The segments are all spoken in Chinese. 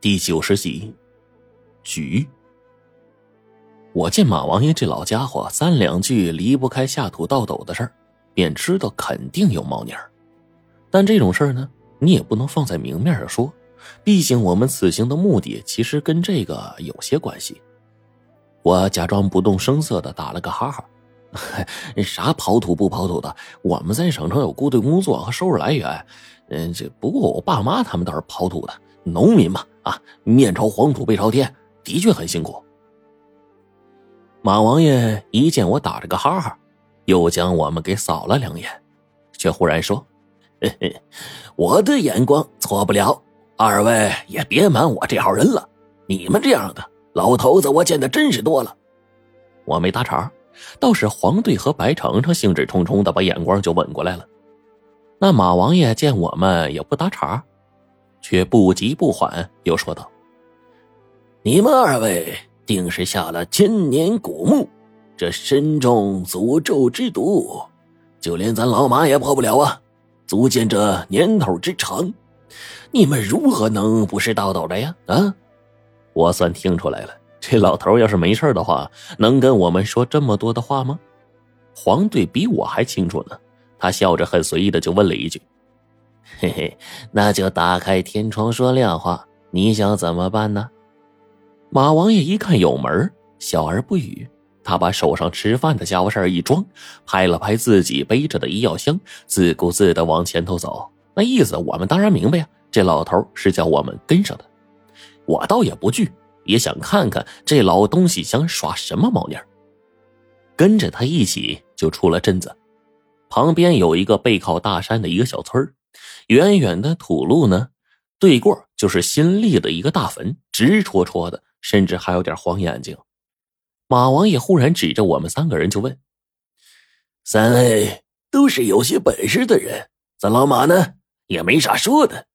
第九十集，局。我见马王爷这老家伙三两句离不开下土倒斗的事儿，便知道肯定有猫腻儿。但这种事儿呢，你也不能放在明面上说，毕竟我们此行的目的其实跟这个有些关系。我假装不动声色的打了个哈哈，啥跑土不跑土的，我们在省城有固定工作和收入来源。嗯，这不过我爸妈他们倒是跑土的。农民嘛，啊，面朝黄土背朝天，的确很辛苦。马王爷一见我打着个哈哈，又将我们给扫了两眼，却忽然说：“嘿嘿，我的眼光错不了，二位也别瞒我这号人了。你们这样的老头子，我见的真是多了。”我没搭茬，倒是黄队和白程程兴致冲冲的把眼光就稳过来了。那马王爷见我们也不搭茬。却不急不缓，又说道：“你们二位定是下了千年古墓，这身中诅咒之毒，就连咱老马也破不了啊！足见这年头之长，你们如何能不是道道的呀？啊！我算听出来了，这老头要是没事的话，能跟我们说这么多的话吗？”黄队比我还清楚呢，他笑着很随意的就问了一句。嘿嘿，那就打开天窗说亮话，你想怎么办呢？马王爷一看有门，笑而不语。他把手上吃饭的家伙事儿一装，拍了拍自己背着的医药箱，自顾自的往前头走。那意思我们当然明白呀，这老头是叫我们跟上的。我倒也不惧，也想看看这老东西想耍什么猫腻儿跟着他一起就出了镇子，旁边有一个背靠大山的一个小村儿远远的土路呢，对过就是新立的一个大坟，直戳戳的，甚至还有点黄眼睛。马王爷忽然指着我们三个人就问：“三位都是有些本事的人，咱老马呢也没啥说的，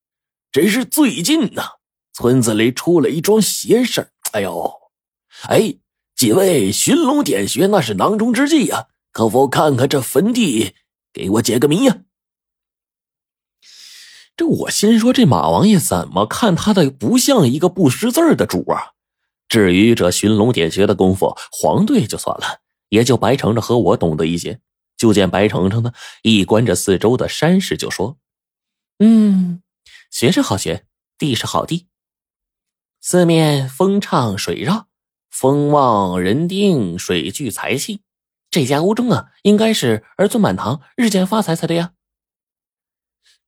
只是最近呢，村子里出了一桩邪事哎呦，哎，几位寻龙点穴那是囊中之计呀，可否看看这坟地，给我解个谜呀？”这我心说，这马王爷怎么看他的不像一个不识字的主啊？至于这寻龙点穴的功夫，黄队就算了，也就白程程和我懂得一些。就见白程程呢，一观着四周的山势，就说：“嗯，学是好学，地是好地，四面风畅水绕，风旺人丁，水聚财气，这家屋中啊，应该是儿孙满堂，日渐发财才对呀。”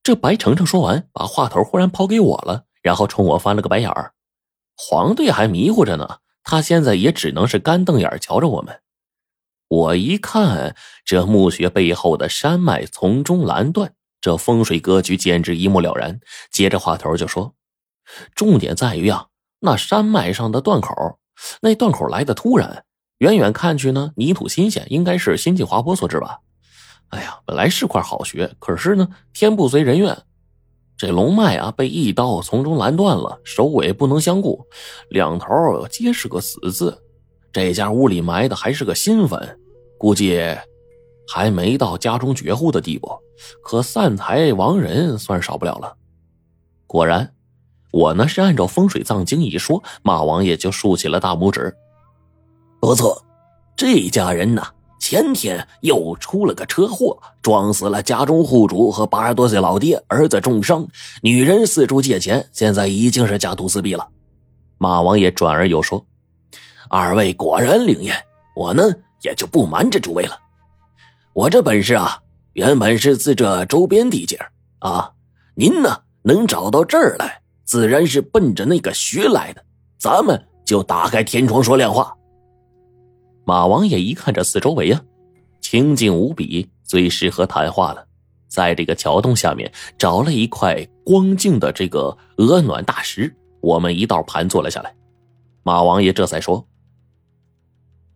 这白程程说完，把话头忽然抛给我了，然后冲我翻了个白眼儿。黄队还迷糊着呢，他现在也只能是干瞪眼瞧着我们。我一看这墓穴背后的山脉从中拦断，这风水格局简直一目了然。接着话头就说，重点在于啊，那山脉上的断口，那断口来的突然，远远看去呢，泥土新鲜，应该是新晋滑坡所致吧。哎呀，本来是块好穴，可是呢，天不随人愿，这龙脉啊被一刀从中拦断了，首尾不能相顾，两头皆是个死字。这家屋里埋的还是个新坟，估计还没到家中绝户的地步，可散财亡人算少不了了。果然，我呢是按照风水藏经一说，马王爷就竖起了大拇指。不错，这家人呐。前天又出了个车祸，撞死了家中户主和八十多岁老爹，儿子重伤，女人四处借钱，现在已经是家徒四壁了。马王爷转而又说：“二位果然灵验，我呢也就不瞒着诸位了。我这本事啊，原本是自这周边地界啊，您呢能找到这儿来，自然是奔着那个穴来的。咱们就打开天窗说亮话。”马王爷一看这四周围啊，清静无比，最适合谈话了。在这个桥洞下面找了一块光净的这个鹅卵大石，我们一道盘坐了下来。马王爷这才说：“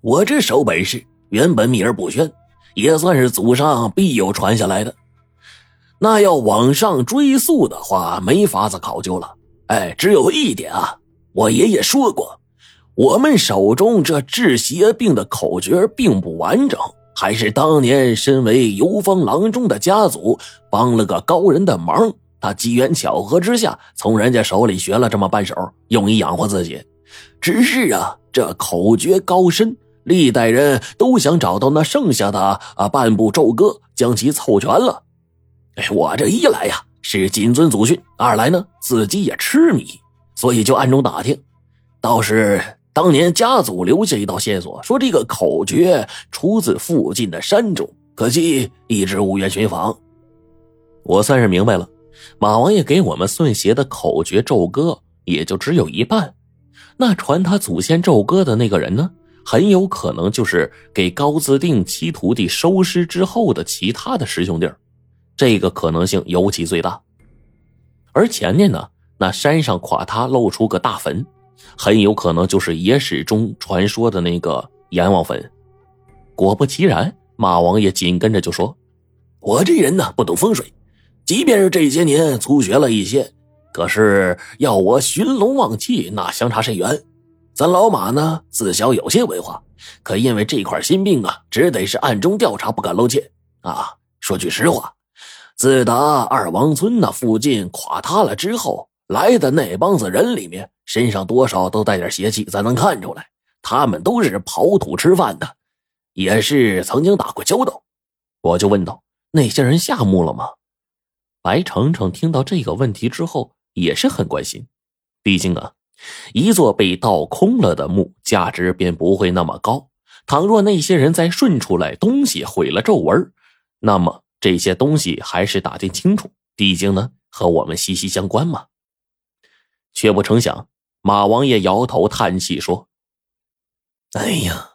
我这手本事原本秘而不宣，也算是祖上必有传下来的。那要往上追溯的话，没法子考究了。哎，只有一点啊，我爷爷说过。”我们手中这治邪病的口诀并不完整，还是当年身为游方郎中的家族帮了个高人的忙，他机缘巧合之下从人家手里学了这么半手，用以养活自己。只是啊，这口诀高深，历代人都想找到那剩下的啊半部咒歌，将其凑全了。哎，我这一来呀是谨遵祖训，二来呢自己也痴迷，所以就暗中打听，倒是当年家族留下一道线索，说这个口诀出自附近的山中，可惜一直无缘寻访。我算是明白了，马王爷给我们顺邪的口诀咒歌也就只有一半，那传他祖先咒歌的那个人呢，很有可能就是给高自定七徒弟收尸之后的其他的师兄弟这个可能性尤其最大，而前面呢，那山上垮塌露出个大坟，很有可能就是野史中传说的那个阎王坟。果不其然，马王爷紧跟着就说：“我这人呢，不懂风水，即便是这些年粗学了一些，可是要我寻龙望气，那相差甚远。咱老马呢，自小有些文化，可因为这块心病啊，只得是暗中调查，不敢露怯啊。说句实话。”自打二王村那附近垮塌了之后，来的那帮子人里面，身上多少都带点邪气，咱能看出来。他们都是刨土吃饭的，也是曾经打过交道。我就问道：“那些人下墓了吗？”白程程听到这个问题之后，也是很关心。毕竟啊，一座被盗空了的墓，价值便不会那么高。倘若那些人再顺出来东西，毁了皱纹，那么……这些东西还是打听清楚，毕竟呢和我们息息相关嘛。却不成想，马王爷摇头叹气说：“哎呀，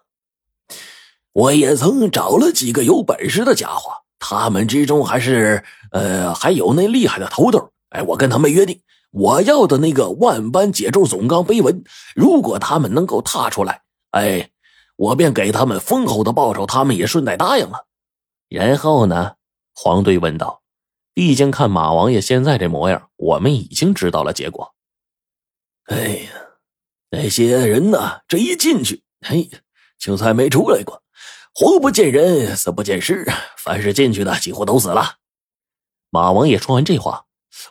我也曾找了几个有本事的家伙，他们之中还是呃还有那厉害的头头。哎，我跟他们约定，我要的那个万般解咒总纲碑文，如果他们能够踏出来，哎，我便给他们丰厚的报酬。他们也顺带答应了。然后呢？”黄队问道：“毕竟看马王爷现在这模样，我们已经知道了结果。哎呀，那些人呢？这一进去，哎，就再没出来过，活不见人，死不见尸。凡是进去的，几乎都死了。”马王爷说完这话，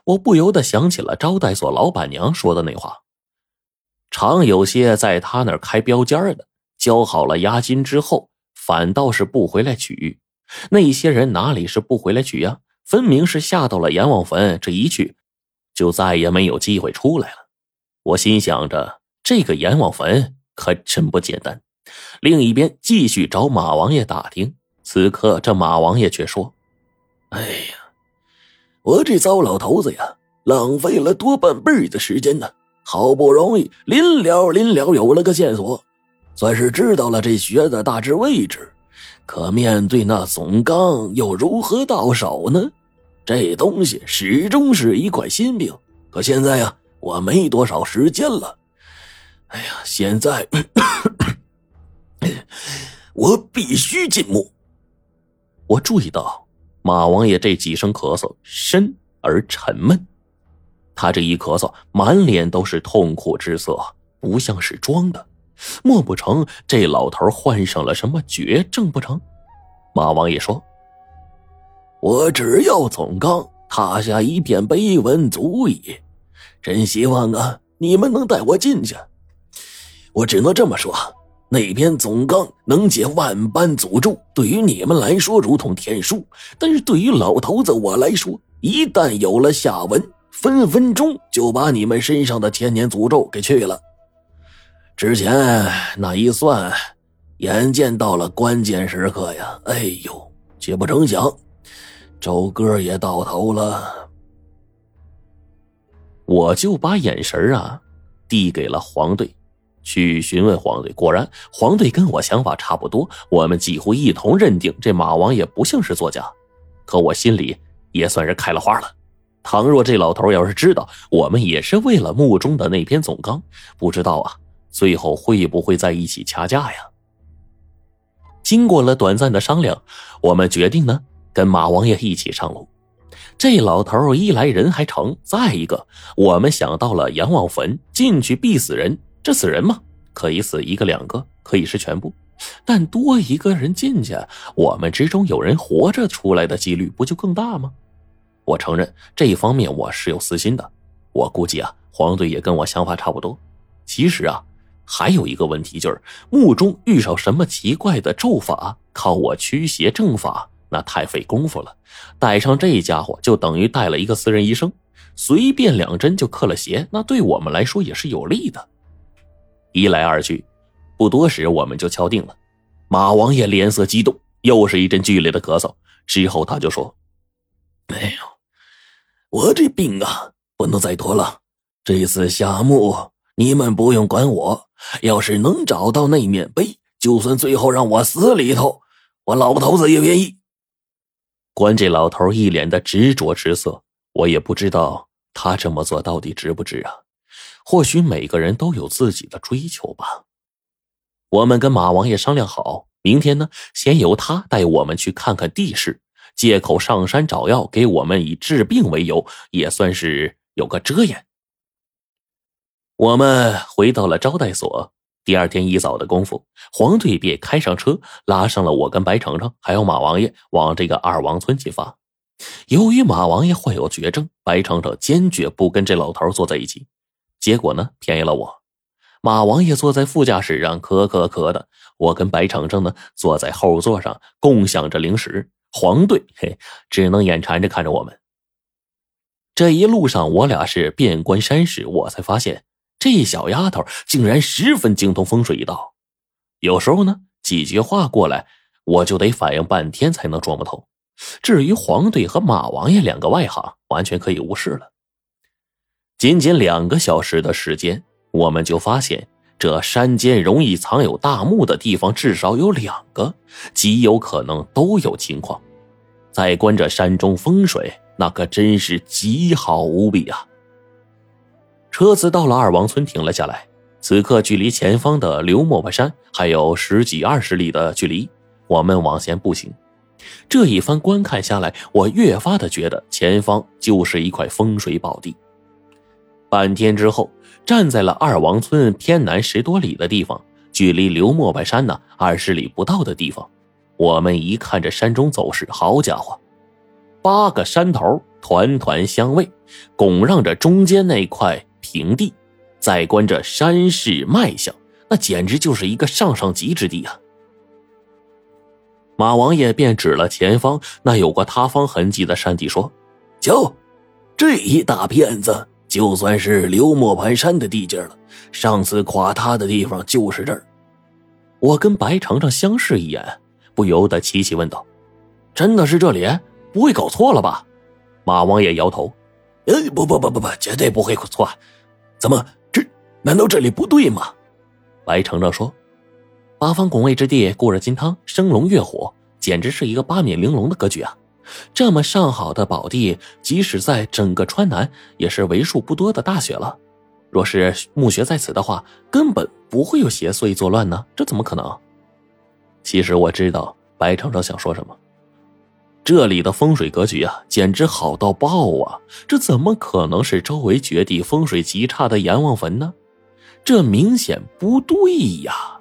我不由得想起了招待所老板娘说的那话：常有些在他那儿开标间的，交好了押金之后，反倒是不回来取。那些人哪里是不回来取呀？分明是下到了阎王坟，这一去，就再也没有机会出来了。我心想着，这个阎王坟可真不简单。另一边继续找马王爷打听。此刻，这马王爷却说：“哎呀，我这糟老头子呀，浪费了多半辈的时间呢。好不容易临了临了有了个线索，算是知道了这穴的大致位置。”可面对那总纲，又如何到手呢？这东西始终是一块心病。可现在呀，我没多少时间了。哎呀，现在 我必须进墓。我注意到马王爷这几声咳嗽深而沉闷，他这一咳嗽，满脸都是痛苦之色，不像是装的。莫不成这老头患上了什么绝症不成？马王爷说：“我只要总纲踏下一片碑文足矣，真希望啊你们能带我进去。我只能这么说，那篇总纲能解万般诅咒，对于你们来说如同天书，但是对于老头子我来说，一旦有了下文，分分钟就把你们身上的千年诅咒给去了。”之前那一算，眼见到了关键时刻呀！哎呦，却不成想，周哥也到头了。我就把眼神啊递给了黄队，去询问黄队。果然，黄队跟我想法差不多，我们几乎一同认定这马王爷不像是作假。可我心里也算是开了花了。倘若这老头要是知道我们也是为了墓中的那篇总纲，不知道啊。最后会不会在一起掐架呀？经过了短暂的商量，我们决定呢，跟马王爷一起上路。这老头一来人还成，再一个，我们想到了阎王坟，进去必死人。这死人嘛，可以死一个两个，可以是全部，但多一个人进去，我们之中有人活着出来的几率不就更大吗？我承认这一方面我是有私心的。我估计啊，黄队也跟我想法差不多。其实啊，还有一个问题就是，墓中遇上什么奇怪的咒法，靠我驱邪正法那太费功夫了。带上这家伙，就等于带了一个私人医生，随便两针就克了邪，那对我们来说也是有利的。一来二去，不多时我们就敲定了。马王爷脸色激动，又是一阵剧烈的咳嗽。之后他就说：“哎呦，我这病啊，不能再拖了。这次下墓，你们不用管我。要是能找到那面碑，就算最后让我死里头，我老头子也愿意。”观这老头一脸的执着之色，我也不知道他这么做到底值不值啊。或许每个人都有自己的追求吧。我们跟马王爷商量好。明天呢，先由他带我们去看看地势，借口上山找药，给我们以治病为由，也算是有个遮掩。我们回到了招待所。第二天一早的功夫，黄队便开上车，拉上了我跟白程程，还有马王爷，往这个二王村进发。由于马王爷患有绝症，白程程坚决不跟这老头坐在一起，结果呢，便宜了我。马王爷坐在副驾驶上，咳咳咳的。我跟白程程呢，坐在后座上，共享着零食。黄队嘿，只能眼馋着看着我们。这一路上，我俩是遍观山势，我才发现这小丫头竟然十分精通风水一道。有时候呢，几句话过来，我就得反应半天才能琢磨透。至于黄队和马王爷两个外行，完全可以无视了。仅仅两个小时的时间。我们就发现，这山间容易藏有大墓的地方至少有两个，极有可能都有情况。再观这山中风水，那可真是极好无比啊！车子到了二王村，停了下来。此刻距离前方的刘磨巴山还有十几二十里的距离，我们往前步行。这一番观看下来，我越发的觉得前方就是一块风水宝地。半天之后。站在了二王村偏南十多里的地方，距离刘磨白山呢二十里不到的地方。我们一看这山中走势，好家伙，八个山头团团相位，拱让着中间那块平地。再观这山势脉象，那简直就是一个上上极之地啊！马王爷便指了前方那有过塌方痕迹的山地，说：“瞧，这一大片子。”就算是刘磨盘山的地界了，上次垮塌的地方就是这儿。我跟白程程相视一眼，不由得齐齐问道：“真的是这里？不会搞错了吧？”马王爷摇头：“呃，不不不不不，绝对不会错。怎么这？难道这里不对吗？”白程程说：“八方拱卫之地，固若金汤，生龙跃虎，简直是一个八面玲珑的格局啊！”这么上好的宝地，即使在整个川南，也是为数不多的大雪了。若是墓穴在此的话，根本不会有邪祟作乱呢。这怎么可能？其实我知道白程程想说什么。这里的风水格局啊，简直好到爆啊！这怎么可能是周围绝地风水极差的阎王坟呢？这明显不对呀！